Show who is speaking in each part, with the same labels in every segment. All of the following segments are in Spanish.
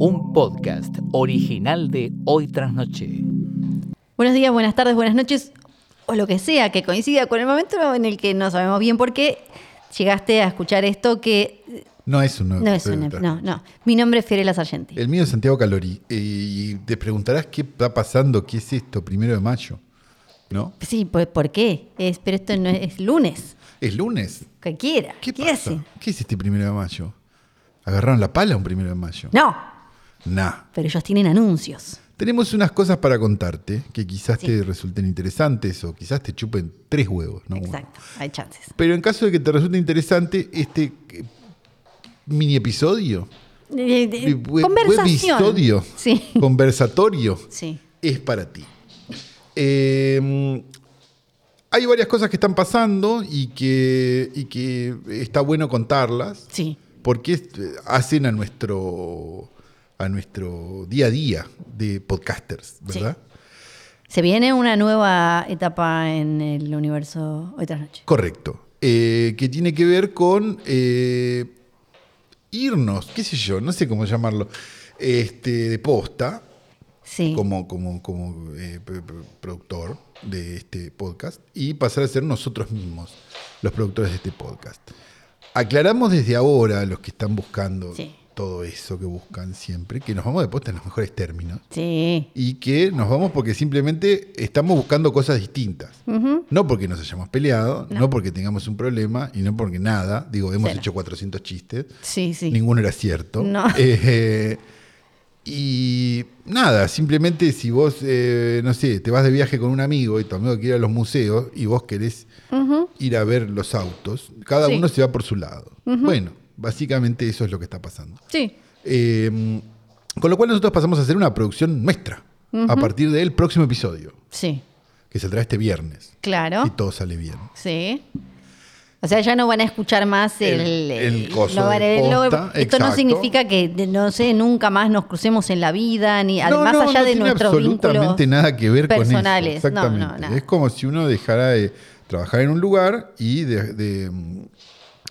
Speaker 1: Un podcast original de Hoy Tras Noche.
Speaker 2: Buenos días, buenas tardes, buenas noches, o lo que sea que coincida con el momento en el que no sabemos bien por qué llegaste a escuchar esto que
Speaker 3: No es un nuevo
Speaker 2: no es
Speaker 3: de
Speaker 2: no, no. Mi nombre es Fiorella Sargenti.
Speaker 3: El mío es Santiago Calori. eh, Y te preguntarás qué está pasando, qué es esto, primero de mayo. ¿No?
Speaker 2: Sí, pues ¿por qué? Es, pero esto no es, es lunes,
Speaker 3: Es lunes.
Speaker 2: cualquiera.
Speaker 3: ¿Qué,
Speaker 2: ¿Qué,
Speaker 3: pasa?
Speaker 2: hace?
Speaker 3: ¿Qué es este primero de mayo? ¿Agarraron la pala un primero de mayo?
Speaker 2: No,
Speaker 3: Nah.
Speaker 2: pero ellos tienen anuncios.
Speaker 3: Tenemos unas cosas para contarte que quizás
Speaker 2: Sí.
Speaker 3: te resulten interesantes o quizás te chupen tres huevos, ¿no?
Speaker 2: Exacto, hay chances.
Speaker 3: Pero en caso de que te resulte interesante este eh, mini episodio,
Speaker 2: Eh, eh,
Speaker 3: web-
Speaker 2: conversación.
Speaker 3: webisodio,
Speaker 2: Sí.
Speaker 3: conversatorio,
Speaker 2: Sí.
Speaker 3: es para ti. Eh, hay varias cosas que están pasando y que, y que está bueno contarlas
Speaker 2: Sí.
Speaker 3: porque eh, hacen a nuestro, a nuestro día a día de podcasters, ¿verdad?
Speaker 2: Se viene una nueva etapa en el universo hoy tras noche.
Speaker 3: Correcto. Eh, que tiene que ver con eh, irnos, qué sé yo, no sé cómo llamarlo, este, de posta,
Speaker 2: Sí.
Speaker 3: como, como, como eh, productor de este podcast y pasar a ser nosotros mismos los productores de este podcast. Aclaramos desde ahora a los que están buscando
Speaker 2: Sí.
Speaker 3: todo eso que buscan siempre, que nos vamos de posta en los mejores términos
Speaker 2: Sí.
Speaker 3: y que nos vamos porque simplemente estamos buscando cosas distintas. No porque nos hayamos peleado, no. porque tengamos un problema y no porque nada. Digo, hemos
Speaker 2: Cero.
Speaker 3: hecho 400 chistes.
Speaker 2: Sí, sí.
Speaker 3: Ninguno era cierto.
Speaker 2: No.
Speaker 3: Eh, y nada, simplemente si vos, eh, no sé, te vas de viaje con un amigo y tu amigo quiere ir a los museos y vos querés ir a ver los autos, cada
Speaker 2: Sí.
Speaker 3: uno se va por su lado. Bueno, básicamente eso es lo que está pasando.
Speaker 2: Sí.
Speaker 3: Eh, con lo cual nosotros pasamos a hacer una producción nuestra a partir del próximo episodio,
Speaker 2: Sí.
Speaker 3: que saldrá este viernes.
Speaker 2: Claro.
Speaker 3: Si todo sale bien.
Speaker 2: Sí. O sea, ya no van a escuchar más el...
Speaker 3: El- coso
Speaker 2: lo- esto no significa que, no sé, nunca más nos crucemos en la vida, ni
Speaker 3: No,
Speaker 2: más
Speaker 3: no,
Speaker 2: allá
Speaker 3: no
Speaker 2: de
Speaker 3: tiene
Speaker 2: nuestros
Speaker 3: absolutamente nada que ver
Speaker 2: personales.
Speaker 3: con eso.
Speaker 2: No, no,
Speaker 3: Exactamente. Es como si uno dejara de trabajar en un lugar y, de, de-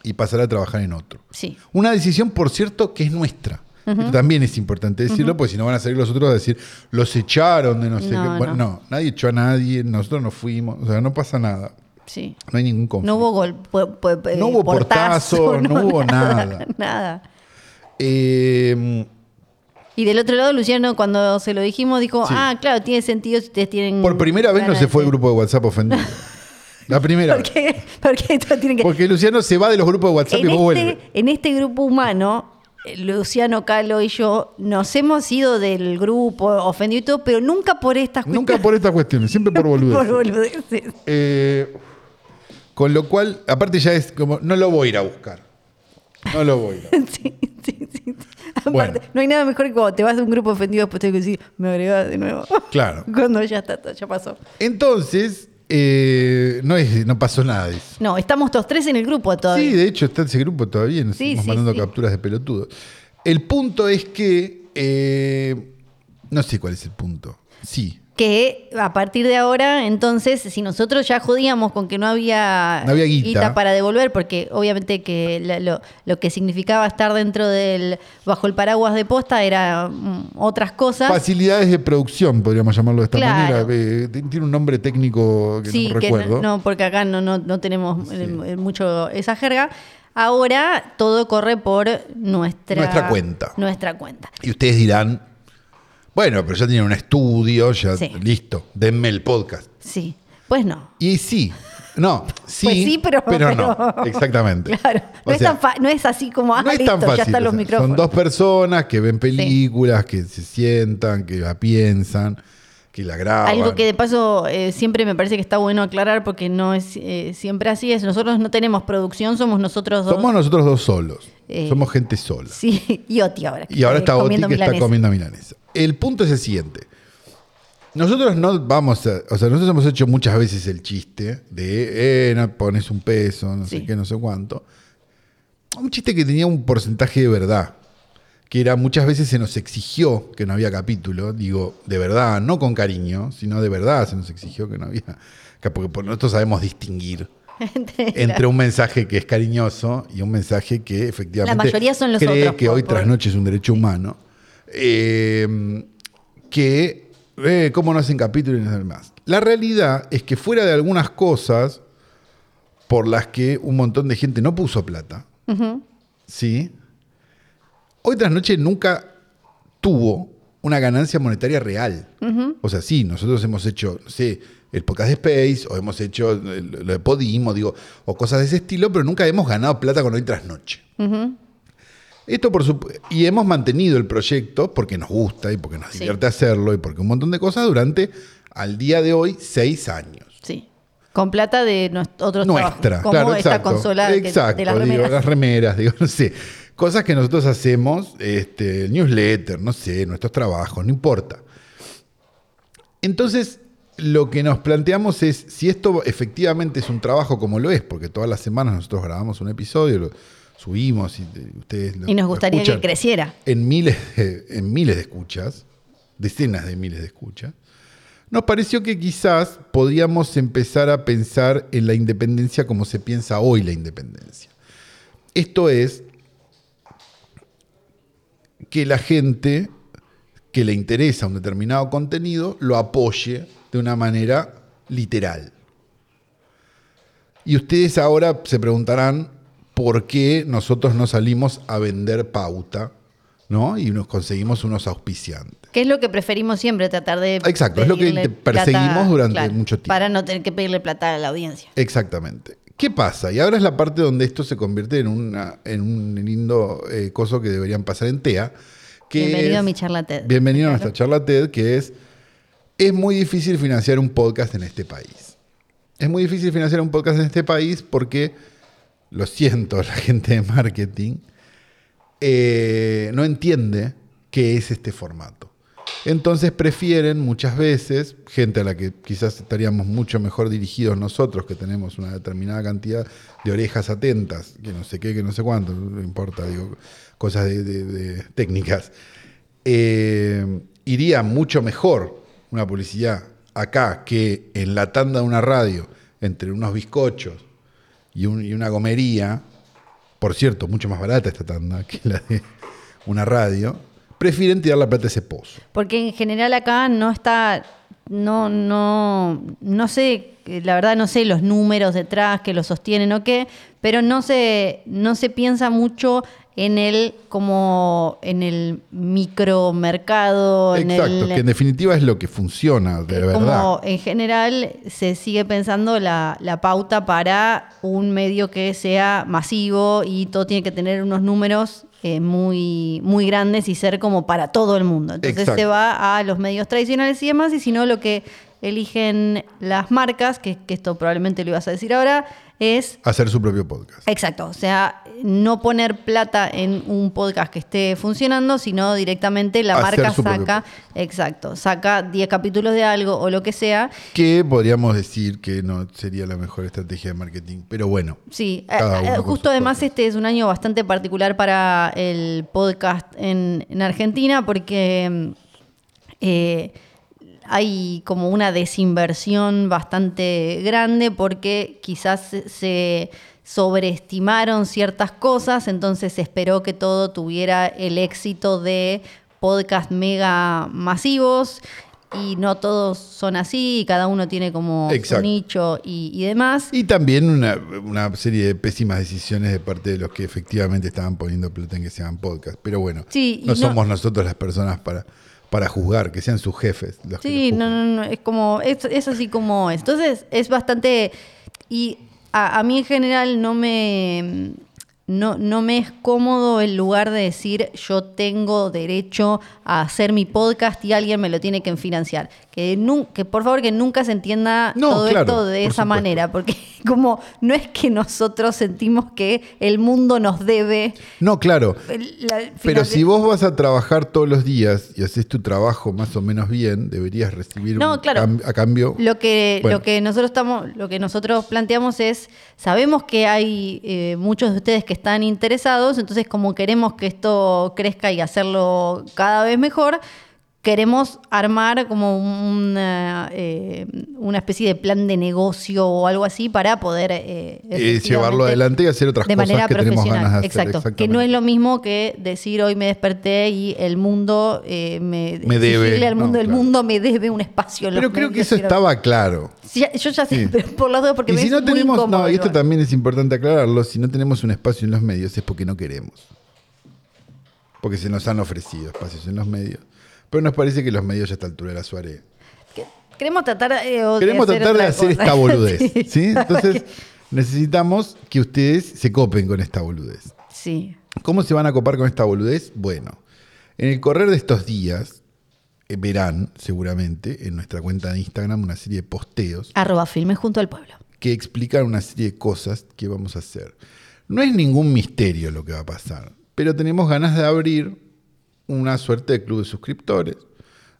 Speaker 3: y pasara a trabajar en otro.
Speaker 2: Sí.
Speaker 3: Una decisión, por cierto, que es nuestra. También es importante decirlo, porque si no van a salir los otros a decir, los echaron de no sé qué. Bueno,
Speaker 2: no.
Speaker 3: no, nadie echó a nadie, nosotros no fuimos, o sea, no pasa nada.
Speaker 2: Sí.
Speaker 3: No hay ningún conflicto.
Speaker 2: No hubo gol, pu- pu-
Speaker 3: No hubo portazo, no hubo nada.
Speaker 2: Nada.
Speaker 3: Eh,
Speaker 2: Y del otro lado, Luciano, cuando se lo dijimos, dijo,
Speaker 3: Sí.
Speaker 2: ah, claro, tiene sentido si ustedes tienen...
Speaker 3: por primera vez no se fue el grupo de WhatsApp ofendido. La primera
Speaker 2: ¿Por qué? Porque que...
Speaker 3: Luciano se va de los grupos de WhatsApp
Speaker 2: en,
Speaker 3: y vos vuelve.
Speaker 2: este, en este grupo humano, eh, Luciano Calo y yo nos hemos ido del grupo ofendido y todo, pero nunca por estas
Speaker 3: Nunca por estas cuestiones, siempre por
Speaker 2: por
Speaker 3: boludez.
Speaker 2: boludeces.
Speaker 3: Eh, con lo cual, aparte ya es como, no lo voy a ir a buscar. No lo voy a ir a buscar.
Speaker 2: Sí, sí, sí. Aparte,
Speaker 3: Bueno.
Speaker 2: no hay nada mejor que cuando te vas de un grupo ofendido, después te que decir, me agregás de nuevo.
Speaker 3: Claro.
Speaker 2: Cuando ya está, ya pasó.
Speaker 3: Entonces, eh, no, es, no pasó nada de eso.
Speaker 2: No, estamos todos tres en el grupo todavía.
Speaker 3: Sí, de hecho está ese grupo todavía, nos
Speaker 2: Sí,
Speaker 3: estamos
Speaker 2: sí,
Speaker 3: mandando
Speaker 2: sí.
Speaker 3: capturas de pelotudos. El punto es que, eh, no sé cuál es el punto. Sí,
Speaker 2: Que a partir de ahora, entonces, si nosotros ya jodíamos con que no había,
Speaker 3: No había guita.
Speaker 2: para devolver, porque obviamente que lo, lo que significaba estar dentro del, bajo el paraguas de posta era mm, otras cosas.
Speaker 3: facilidades de producción, podríamos llamarlo de esta
Speaker 2: Claro.
Speaker 3: manera. Eh, tiene un nombre técnico que
Speaker 2: sí,
Speaker 3: no
Speaker 2: que
Speaker 3: recuerdo.
Speaker 2: no, no, porque acá no, no, no tenemos eh, mucho esa jerga. Ahora todo corre por nuestra,
Speaker 3: Nuestra cuenta.
Speaker 2: Nuestra cuenta.
Speaker 3: Y ustedes dirán, bueno, pero ya tienen un estudio, ya
Speaker 2: Sí.
Speaker 3: listo, denme el podcast.
Speaker 2: Sí. Pues no.
Speaker 3: Y sí, no, sí,
Speaker 2: Pues sí, pero,
Speaker 3: no, exactamente.
Speaker 2: Claro, no, es
Speaker 3: sea,
Speaker 2: tan fa- no es así como, ah,
Speaker 3: no es
Speaker 2: listo,
Speaker 3: tan fácil.
Speaker 2: ya están
Speaker 3: o
Speaker 2: los
Speaker 3: sea,
Speaker 2: micrófonos.
Speaker 3: Son dos personas que ven películas, que se sientan, que la piensan, que la graban.
Speaker 2: Algo que de paso eh, siempre me parece que está bueno aclarar porque no es eh, siempre así. Es nosotros no tenemos producción, somos nosotros dos.
Speaker 3: Somos nosotros dos solos.
Speaker 2: Eh,
Speaker 3: Somos gente sola.
Speaker 2: Sí, y Oti ahora. que
Speaker 3: Y ahora está Oti que está
Speaker 2: milanesa.
Speaker 3: comiendo milanesa. El punto es el siguiente. Nosotros no vamos a. O sea, nosotros hemos hecho muchas veces el chiste de, eh, no pones un peso, no sé qué, no sé cuánto. Un chiste que tenía un porcentaje de verdad. Que era muchas veces se nos exigió que no había capítulo. Digo, de verdad, no con cariño, sino de verdad se nos exigió que no había. que Porque por nosotros sabemos distinguir
Speaker 2: Entre
Speaker 3: un mensaje que es cariñoso y un mensaje que efectivamente
Speaker 2: La mayoría son los
Speaker 3: cree
Speaker 2: otros,
Speaker 3: que
Speaker 2: por-
Speaker 3: hoy
Speaker 2: por-
Speaker 3: tras noche es un derecho humano. Eh, que, eh, ¿cómo no hacen capítulos y no hacen más? La realidad es que fuera de algunas cosas por las que un montón de gente no puso plata, ¿sí? Hoy tras noche nunca tuvo una ganancia monetaria real. O sea, sí, nosotros hemos hecho, no sé, el podcast de Space, o hemos hecho el- lo de Podimo, digo, o cosas de ese estilo, pero nunca hemos ganado plata con hoy tras noche. Esto por supu- y hemos mantenido el proyecto porque nos gusta y porque nos
Speaker 2: Sí.
Speaker 3: divierte hacerlo y porque un montón de cosas durante, al día de hoy, seis años.
Speaker 2: Sí. Con plata de otros
Speaker 3: Nuestra,
Speaker 2: como
Speaker 3: claro,
Speaker 2: esta
Speaker 3: exacto.
Speaker 2: consola
Speaker 3: exacto,
Speaker 2: de las
Speaker 3: digo,
Speaker 2: remeras.
Speaker 3: las remeras, digo, no sé. Cosas que nosotros hacemos, este, newsletter, no sé, nuestros trabajos, no importa. Entonces, lo que nos planteamos es, si esto efectivamente es un trabajo como lo es, porque todas las semanas nosotros grabamos un episodio, subimos y eh, ustedes
Speaker 2: Y nos gustaría que creciera.
Speaker 3: en miles, de, en miles de escuchas, decenas de miles de escuchas, nos pareció que quizás podríamos empezar a pensar en la independencia como se piensa hoy la independencia. Esto es que la gente que le interesa un determinado contenido lo apoye de una manera literal. Y ustedes ahora se preguntarán por qué nosotros no salimos a vender pauta, ¿no? Y nos conseguimos unos auspiciantes.
Speaker 2: Que es lo que preferimos siempre, tratar de.
Speaker 3: Exacto, es lo que perseguimos durante
Speaker 2: claro,
Speaker 3: mucho tiempo.
Speaker 2: Para no tener que pedirle plata a la audiencia.
Speaker 3: Exactamente. ¿Qué pasa? Y ahora es la parte donde esto se convierte en, una, en un lindo eh, coso que deberían pasar en TEA. Que
Speaker 2: Bienvenido
Speaker 3: es-
Speaker 2: a mi charla TED.
Speaker 3: Bienvenido a nuestra charla TED, que es, es muy difícil financiar un podcast en este país. Es muy difícil financiar un podcast en este país porque, lo siento, la gente de marketing eh, no entiende qué es este formato. Entonces prefieren muchas veces, gente a la que quizás estaríamos mucho mejor dirigidos nosotros, que tenemos una determinada cantidad de orejas atentas, que no sé qué, que no sé cuánto, no importa, digo, cosas de, técnicas, eh, iría mucho mejor una publicidad acá que en la tanda de una radio, entre unos bizcochos y, un- y una gomería, por cierto, mucho más barata esta tanda que la de una radio, prefieren tirar la plata a ese pozo.
Speaker 2: Porque en general acá no está, no, no, no sé, la verdad no sé los números detrás que lo sostienen o qué, pero no se, no se piensa mucho en el como en el micromercado, en
Speaker 3: Exacto,
Speaker 2: el
Speaker 3: que en definitiva es lo que funciona, de
Speaker 2: Eh,
Speaker 3: verdad.
Speaker 2: Como en general se sigue pensando la, la pauta para un medio que sea masivo y todo tiene que tener unos números eh, muy, muy grandes y ser como para todo el mundo. Entonces
Speaker 3: Exacto.
Speaker 2: se va a los medios tradicionales y demás, y si no, lo que eligen las marcas, que, que esto probablemente lo ibas a decir ahora, es
Speaker 3: Hacer su propio podcast.
Speaker 2: Exacto, o sea, no poner plata en un podcast que esté funcionando, sino directamente la
Speaker 3: Hacer
Speaker 2: marca saca, exacto, saca 10 capítulos de algo o lo que sea.
Speaker 3: Que podríamos decir que no sería la mejor estrategia de marketing, pero bueno.
Speaker 2: Sí, eh, eh, justo además este es un año bastante particular para el podcast en, en Argentina porque mm, eh, hay como una desinversión bastante grande porque quizás se- sobreestimaron ciertas cosas, entonces se esperó que todo tuviera el éxito de podcast mega masivos y no todos son así, y cada uno tiene como su
Speaker 3: Exacto.
Speaker 2: nicho y, y demás.
Speaker 3: Y también una, una serie de pésimas decisiones de parte de los que efectivamente estaban poniendo plata en que se hagan podcast. Pero bueno,
Speaker 2: Sí,
Speaker 3: no- somos nosotros las personas para, para juzgar, que sean sus jefes. Los
Speaker 2: Sí, no, no, no, es como, es, es así como es. Entonces, es bastante, y a, a mí en general no me, no, no me es cómodo el lugar de decir yo tengo derecho a hacer mi podcast y alguien me lo tiene que financiar. Que, nu- que por favor que nunca se entienda
Speaker 3: No,
Speaker 2: todo
Speaker 3: claro,
Speaker 2: esto de
Speaker 3: por
Speaker 2: esa
Speaker 3: supuesto.
Speaker 2: manera, porque como no es que nosotros sentimos que el mundo nos debe...
Speaker 3: No, claro.
Speaker 2: la
Speaker 3: Pero si vos vas a trabajar todos los días y haces tu trabajo más o menos bien, deberías recibir
Speaker 2: No,
Speaker 3: un
Speaker 2: claro.
Speaker 3: cam- a cambio.
Speaker 2: Lo que,
Speaker 3: Bueno.
Speaker 2: lo que nosotros estamos, lo que nosotros planteamos es, sabemos que hay eh, muchos de ustedes que están interesados, entonces como queremos que esto crezca y hacerlo cada vez mejor, queremos armar como una, eh, una especie de plan de negocio o algo así para poder eh,
Speaker 3: llevarlo adelante y hacer otras
Speaker 2: de
Speaker 3: cosas
Speaker 2: manera
Speaker 3: que tenemos
Speaker 2: profesional.
Speaker 3: ganas de hacer.
Speaker 2: Exacto. Que no es lo mismo que decir hoy me desperté y el mundo eh, me,
Speaker 3: Me debe.
Speaker 2: al mundo,
Speaker 3: No,
Speaker 2: el
Speaker 3: claro.
Speaker 2: mundo me debe un espacio. en
Speaker 3: Pero creo que eso
Speaker 2: quiero-
Speaker 3: estaba claro.
Speaker 2: Sí, yo ya sé,
Speaker 3: Sí.
Speaker 2: pero por las dos porque
Speaker 3: Y
Speaker 2: me
Speaker 3: si
Speaker 2: es
Speaker 3: no
Speaker 2: muy
Speaker 3: tenemos,
Speaker 2: incómodo
Speaker 3: no, y esto también es importante aclararlo, si no tenemos un espacio en los medios es porque no queremos. Porque se nos han ofrecido espacios en los medios. Pero nos parece que los medios ya a esta altura de la Suárez
Speaker 2: Que- Queremos tratar, eh,
Speaker 3: Queremos tratar de hacer
Speaker 2: cosa.
Speaker 3: esta boludez.
Speaker 2: Sí.
Speaker 3: ¿sí? Entonces necesitamos que ustedes se copen con esta boludez.
Speaker 2: Sí.
Speaker 3: ¿Cómo se van a copar con esta boludez? Bueno, en el correr de estos días eh, verán seguramente en nuestra cuenta de Instagram una serie de posteos
Speaker 2: Arroba filmes junto al pueblo.
Speaker 3: que explican una serie de cosas que vamos a hacer. No es ningún misterio lo que va a pasar, pero tenemos ganas de abrir una suerte de club de suscriptores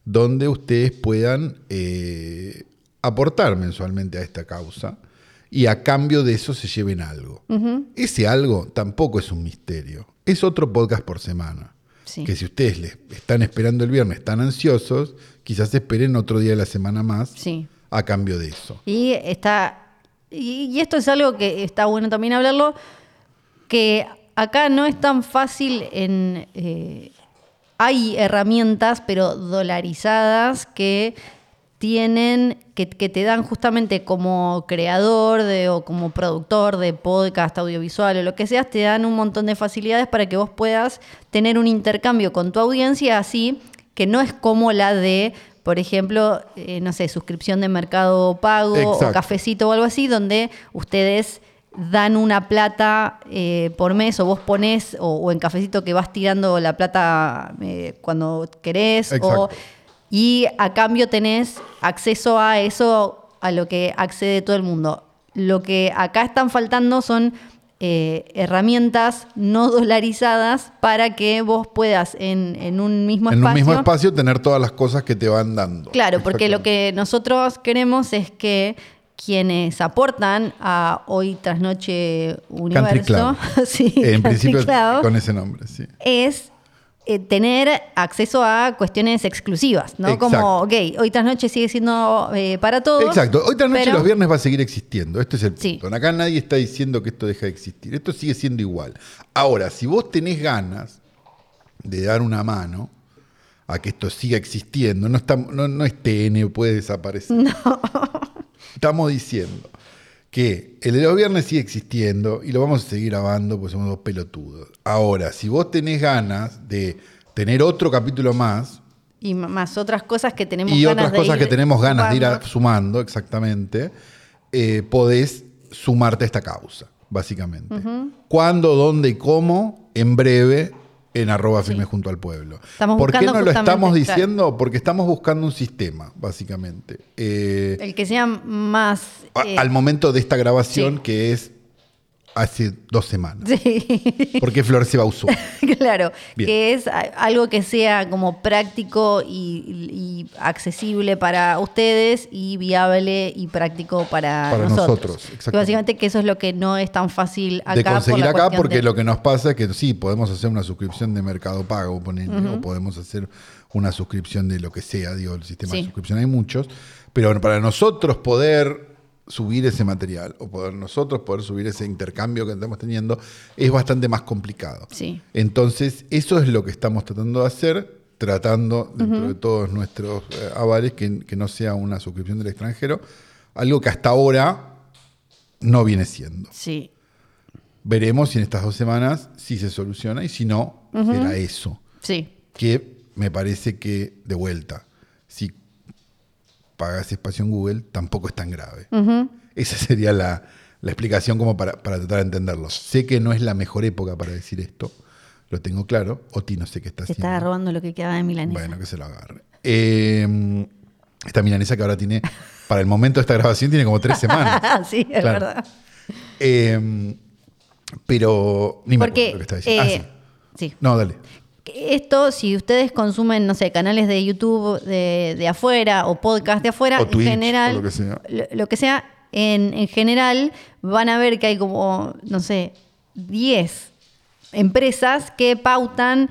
Speaker 3: donde ustedes puedan eh, aportar mensualmente a esta causa y a cambio de eso se lleven algo. Ese algo tampoco es un misterio, es otro podcast por semana.
Speaker 2: Sí.
Speaker 3: Que si ustedes les están esperando el viernes, están ansiosos, quizás esperen otro día de la semana más
Speaker 2: Sí.
Speaker 3: a cambio de eso.
Speaker 2: Y está. Y, y esto es algo que está bueno también hablarlo. Que acá no es tan fácil en. eh, hay herramientas, pero dolarizadas, que tienen. Que, que te dan justamente como creador de, o como productor de podcast, audiovisual o lo que seas, te dan un montón de facilidades para que vos puedas tener un intercambio con tu audiencia así, que no es como la de, por ejemplo, eh, no sé, suscripción de mercado pago o cafecito o algo así, donde ustedes dan una plata eh, por mes o vos ponés, o, o en cafecito que vas tirando la plata eh, cuando querés, o, y a cambio tenés acceso a eso, a lo que accede todo el mundo. Lo que acá están faltando son eh, herramientas no dolarizadas para que vos puedas en, en un mismo
Speaker 3: en
Speaker 2: espacio.
Speaker 3: un mismo espacio tener todas las cosas que te van dando.
Speaker 2: Claro, porque lo que nosotros queremos es que quienes aportan a Hoy tras Noche. Universo, sí,
Speaker 3: en principio
Speaker 2: Club,
Speaker 3: con ese nombre, sí.
Speaker 2: es eh, tener acceso a cuestiones exclusivas, ¿no?
Speaker 3: Exacto.
Speaker 2: Como, ok, Hoy tras Noche sigue siendo eh, para todos.
Speaker 3: Exacto. Hoy tras noche
Speaker 2: pero-
Speaker 3: los viernes va a seguir existiendo. Este es el
Speaker 2: Sí.
Speaker 3: punto. Acá nadie está diciendo que esto deja de existir. Esto sigue siendo igual. Ahora, si vos tenés ganas de dar una mano a que esto siga existiendo, no, está, no, no es TN, puede desaparecer. Estamos diciendo que el de los viernes sigue existiendo y lo vamos a seguir grabando porque somos dos pelotudos. Ahora, si vos tenés ganas de tener otro capítulo más,
Speaker 2: Y más otras cosas que tenemos
Speaker 3: y
Speaker 2: ganas
Speaker 3: otras
Speaker 2: de
Speaker 3: cosas
Speaker 2: ir
Speaker 3: que tenemos ganas de ir a-
Speaker 2: sumando.
Speaker 3: exactamente, eh, podés sumarte a esta causa, básicamente. ¿Cuándo, dónde y cómo? En breve, en arroba firme junto al pueblo.
Speaker 2: Estamos
Speaker 3: ¿Por qué no lo estamos
Speaker 2: claro.
Speaker 3: diciendo? Porque estamos buscando un sistema, básicamente. Eh,
Speaker 2: El que sea más... eh,
Speaker 3: al momento de esta grabación,
Speaker 2: sí.
Speaker 3: que es hace dos semanas.
Speaker 2: Sí.
Speaker 3: Porque Flor se va a usar.
Speaker 2: claro,
Speaker 3: Bien.
Speaker 2: que es algo que sea como práctico y, y accesible para ustedes y viable y práctico para,
Speaker 3: Para
Speaker 2: nosotros.
Speaker 3: nosotros,
Speaker 2: básicamente que eso es lo que no es tan fácil acá.
Speaker 3: de conseguir acá, porque
Speaker 2: de-
Speaker 3: lo que nos pasa es que sí, podemos hacer una suscripción de Mercado Pago, ponele, o podemos hacer una suscripción de lo que sea, digo, el sistema de suscripción hay muchos, pero para nosotros poder subir ese material o poder nosotros poder subir ese intercambio que estamos teniendo es bastante más complicado.
Speaker 2: Sí.
Speaker 3: Entonces, eso es lo que estamos tratando de hacer, tratando dentro de todos nuestros eh, avales que, que no sea una suscripción del extranjero, algo que hasta ahora no viene siendo.
Speaker 2: Sí,
Speaker 3: Veremos si en estas dos semanas sí se soluciona y si no, será eso.
Speaker 2: sí.
Speaker 3: Que me parece que, de vuelta, si pagas espacio en Google, tampoco es tan grave. Esa sería la, la explicación como para, para tratar de entenderlo. Sé que no es la mejor época para decir esto, lo tengo claro. Oti no sé qué está
Speaker 2: Se
Speaker 3: haciendo.
Speaker 2: está robando lo que queda de Milanesa.
Speaker 3: Bueno, que se lo agarre. Eh, esta milanesa que ahora tiene, para el momento de esta grabación, tiene como tres semanas.
Speaker 2: sí, es
Speaker 3: Claro.
Speaker 2: verdad.
Speaker 3: Eh, pero ni me
Speaker 2: Porque,
Speaker 3: acuerdo lo que estaba diciendo.
Speaker 2: eh,
Speaker 3: Ah,
Speaker 2: sí.
Speaker 3: sí. No, dale.
Speaker 2: Esto, si ustedes consumen, no sé, canales de YouTube de, de afuera o podcast de afuera,
Speaker 3: O
Speaker 2: en
Speaker 3: Twitch,
Speaker 2: general,
Speaker 3: o lo que sea.
Speaker 2: lo, lo que sea, en, en general van a ver que hay como, no sé, 10 empresas que pautan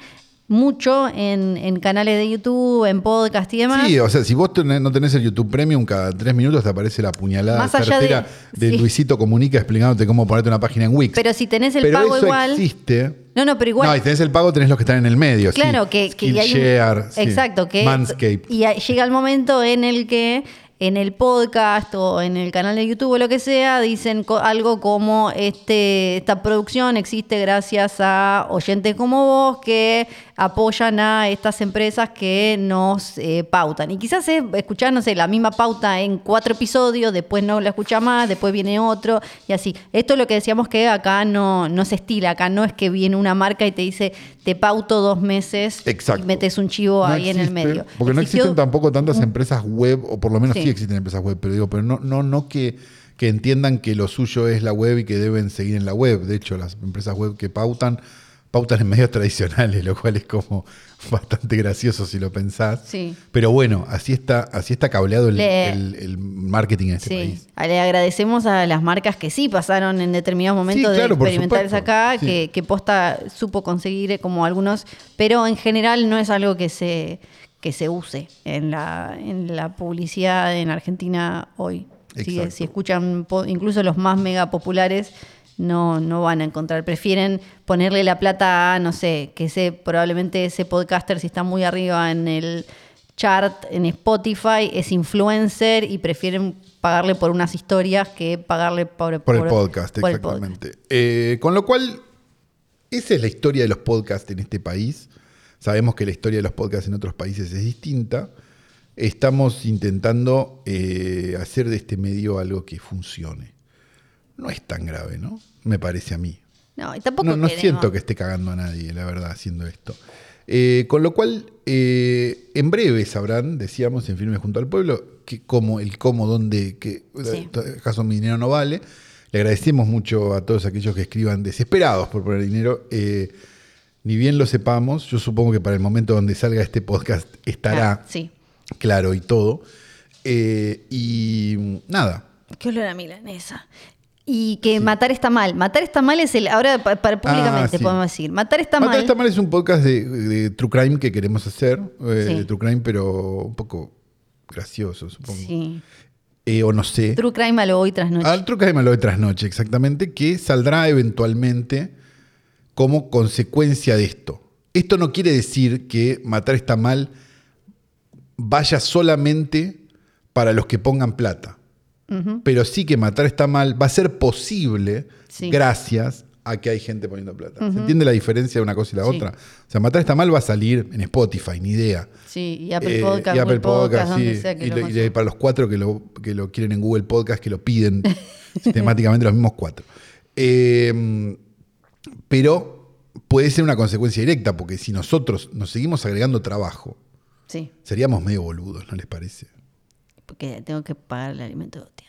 Speaker 2: mucho en, en canales de YouTube, en podcast y demás.
Speaker 3: Sí, o sea, si vos tenés- no tenés el YouTube Premium, cada tres minutos te aparece la puñalada
Speaker 2: Más allá de-
Speaker 3: de,
Speaker 2: sí.
Speaker 3: Luisito Comunica explicándote cómo ponerte una página en Wix.
Speaker 2: Pero si tenés el
Speaker 3: Pero
Speaker 2: pago
Speaker 3: eso
Speaker 2: igual.
Speaker 3: existe.
Speaker 2: No, no, pero igual.
Speaker 3: No, y tenés el pago, tenés los que están en el medio. sí.
Speaker 2: Claro, que, que hay un-
Speaker 3: sí.
Speaker 2: Exacto, que
Speaker 3: Manscaped.
Speaker 2: y llega el momento en el que en el podcast o en el canal de YouTube o lo que sea dicen co- algo como este esta producción existe gracias a oyentes como vos que apoyan a estas empresas que nos eh, pautan. Y quizás es escuchar, no sé, la misma pauta en cuatro episodios, después no la escucha más, después viene otro y así. Esto es lo que decíamos que acá no, no se estila, acá no es que viene una marca y te dice te pauto dos meses
Speaker 3: Exacto.
Speaker 2: y metes un chivo
Speaker 3: No
Speaker 2: ahí en el medio.
Speaker 3: Porque no existen tampoco tantas empresas web, o por lo menos sí,
Speaker 2: Sí.
Speaker 3: existen empresas web, pero digo, pero no, no, no que, que entiendan que lo suyo es la web y que deben seguir en la web. De hecho, las empresas web que pautan, pautan en medios tradicionales, lo cual es como bastante gracioso si lo pensás.
Speaker 2: Sí.
Speaker 3: Pero bueno, así está, así está cableado el,
Speaker 2: Le-
Speaker 3: el- el marketing en este
Speaker 2: Sí,
Speaker 3: país.
Speaker 2: le agradecemos a las marcas que sí pasaron en determinados momentos
Speaker 3: claro,
Speaker 2: de experimentales acá, que, que Posta supo conseguir eh, como algunos, pero en general no es algo que se, que se use en la, en la publicidad en Argentina hoy. Si, escuchan incluso los más mega populares, no, no van a encontrar. Prefieren ponerle la plata a, no sé, que ese, probablemente ese podcaster, si está muy arriba en el chart en Spotify, es influencer y prefieren pagarle por unas historias que pagarle por,
Speaker 3: Por el podcast,
Speaker 2: por el
Speaker 3: exactamente. Eh, con lo cual, esa es la historia de los podcasts en este país. Sabemos que la historia de los podcasts en otros países es distinta. Estamos intentando eh, hacer de este medio algo que funcione. No es tan grave, ¿no? Me parece a mí.
Speaker 2: No, y tampoco
Speaker 3: No, no siento que esté cagando a nadie, la verdad, haciendo esto. Eh, con lo cual, eh, en breve sabrán, decíamos en Firme Junto al Pueblo, que cómo, el cómo, dónde, que
Speaker 2: Sí.
Speaker 3: caso mi dinero no vale. Le agradecemos mucho a todos aquellos que escriban desesperados por poner dinero. Eh, ni bien lo sepamos, yo supongo que para el momento donde salga este podcast estará
Speaker 2: Ah, sí.
Speaker 3: claro y todo. Eh, y nada,
Speaker 2: Qué olor a milanesa. Y que matar está mal. Matar está mal es el. Ahora, pa- para, públicamente
Speaker 3: Ah, sí.
Speaker 2: podemos decir. Matar está
Speaker 3: Matar
Speaker 2: mal.
Speaker 3: está mal es un podcast de, de True Crime que queremos hacer. eh. De True Crime, pero un poco gracioso, supongo.
Speaker 2: Sí.
Speaker 3: Eh, o no sé.
Speaker 2: True crime a lo hoy tras noche.
Speaker 3: Al True Crime a lo de trasnoche, exactamente, que saldrá eventualmente como consecuencia de esto. Esto no quiere decir que matar está mal vaya solamente para los que pongan plata. Pero sí que matar está mal va a ser posible
Speaker 2: Sí.
Speaker 3: gracias a que hay gente poniendo plata. ¿Se entiende la diferencia de una cosa y la
Speaker 2: Sí.
Speaker 3: otra? O sea, matar está mal va a salir en Spotify, ni idea.
Speaker 2: Sí, y Apple
Speaker 3: Eh,
Speaker 2: Podcast,
Speaker 3: y Apple
Speaker 2: Podcast,
Speaker 3: Podcast,
Speaker 2: donde
Speaker 3: sí.
Speaker 2: sea que
Speaker 3: y,
Speaker 2: lo
Speaker 3: para los cuatro que lo, que lo quieren en Google Podcast, que lo piden sistemáticamente los mismos cuatro. Eh, pero puede ser una consecuencia directa, porque si nosotros nos seguimos agregando trabajo,
Speaker 2: Sí,
Speaker 3: seríamos medio boludos, ¿no les parece?
Speaker 2: porque tengo que pagar el alimento de Oti,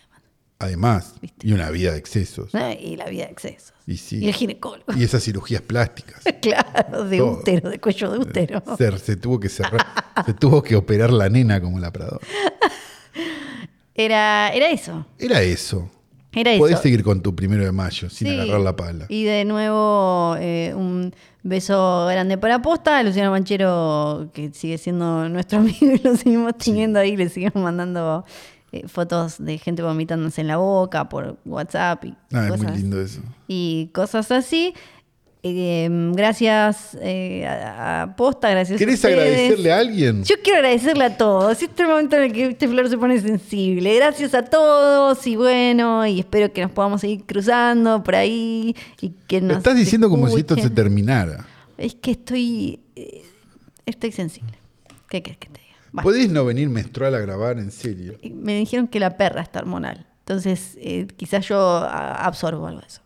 Speaker 2: además.
Speaker 3: Y una vida de excesos.
Speaker 2: Y la vida de excesos.
Speaker 3: Y sí.
Speaker 2: Y el ginecólogo.
Speaker 3: Y esas cirugías plásticas.
Speaker 2: claro, de
Speaker 3: Todo.
Speaker 2: útero, de cuello de útero.
Speaker 3: Se, se tuvo que cerrar, se tuvo que operar la nena como la Prado.
Speaker 2: Era, era eso.
Speaker 3: Era eso.
Speaker 2: Era eso.
Speaker 3: Podés seguir con tu primero de mayo sin
Speaker 2: Sí.
Speaker 3: agarrar la pala.
Speaker 2: Y de nuevo, eh, un beso grande para Posta. Luciano Manchero, que sigue siendo nuestro amigo y lo seguimos teniendo ahí. Le seguimos mandando eh, fotos de gente vomitándose en la boca por WhatsApp y,
Speaker 3: Ah, es
Speaker 2: cosas,
Speaker 3: muy lindo eso.
Speaker 2: y cosas así. Eh, gracias eh, a, a Posta, gracias a
Speaker 3: ¿Querés agradecerle a alguien?
Speaker 2: Yo quiero agradecerle a todos. Este es el momento en el que este flor se pone sensible. Gracias a todos y bueno, y espero que nos podamos seguir cruzando por ahí y que nos
Speaker 3: estás diciendo como si esto se terminara.
Speaker 2: Es que estoy eh, estoy sensible. ¿Qué querés que te diga? Bueno,
Speaker 3: ¿Podés no venir menstrual a grabar en serio?
Speaker 2: me dijeron que la perra está hormonal. Entonces, eh, quizás yo absorbo algo de eso.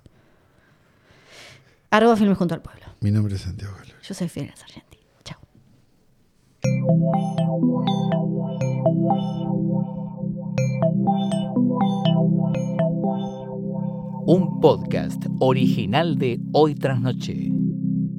Speaker 2: Arroba Filmes junto al pueblo.
Speaker 3: Mi nombre es Santiago Galo.
Speaker 2: Yo soy Fidel Sargenti. Chao.
Speaker 1: Un podcast original de Hoy Tras Noche.